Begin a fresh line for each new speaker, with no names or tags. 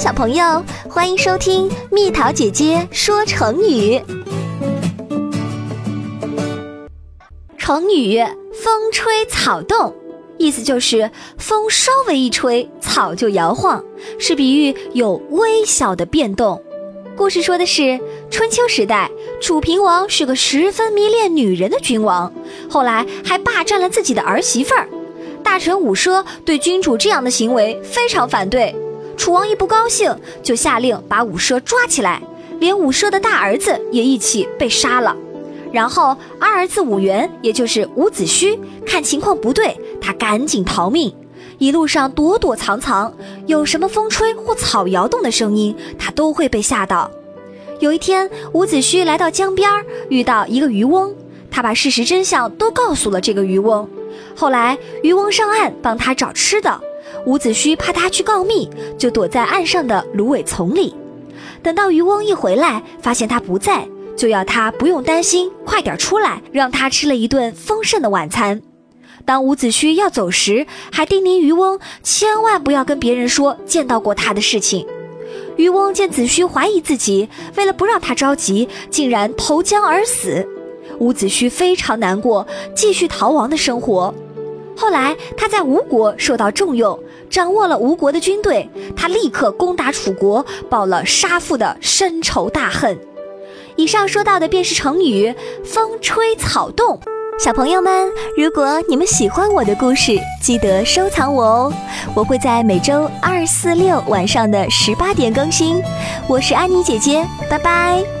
小朋友，欢迎收听蜜桃姐姐说成语。成语“风吹草动”，意思就是风稍微一吹，草就摇晃，是比喻有微小的变动。故事说的是春秋时代，楚平王是个十分迷恋女人的君王，后来还霸占了自己的儿媳妇儿。大臣伍奢对君主这样的行为非常反对。楚王一不高兴，就下令把伍奢抓起来，连伍奢的大儿子也一起被杀了。然后二儿子伍元，也就是伍子胥，看情况不对，他赶紧逃命，一路上躲躲藏藏，有什么风吹或草摇动的声音，他都会被吓到。有一天，伍子胥来到江边，遇到一个渔翁，他把事实真相都告诉了这个渔翁。后来，渔翁上岸帮他找吃的。伍子胥怕他去告密，就躲在岸上的芦苇丛里。等到渔翁一回来，发现他不在，就要他不用担心，快点出来，让他吃了一顿丰盛的晚餐。当伍子胥要走时，还叮咛渔翁千万不要跟别人说见到过他的事情。渔翁见子胥怀疑自己，为了不让他着急，竟然投江而死。伍子胥非常难过，继续逃亡的生活。后来，他在吴国受到重用，掌握了吴国的军队。他立刻攻打楚国，报了杀父的深仇大恨。以上说到的便是成语“风吹草动”。小朋友们，如果你们喜欢我的故事，记得收藏我哦。我会在每周二、四、六晚上的十八点更新。我是安妮姐姐，拜拜。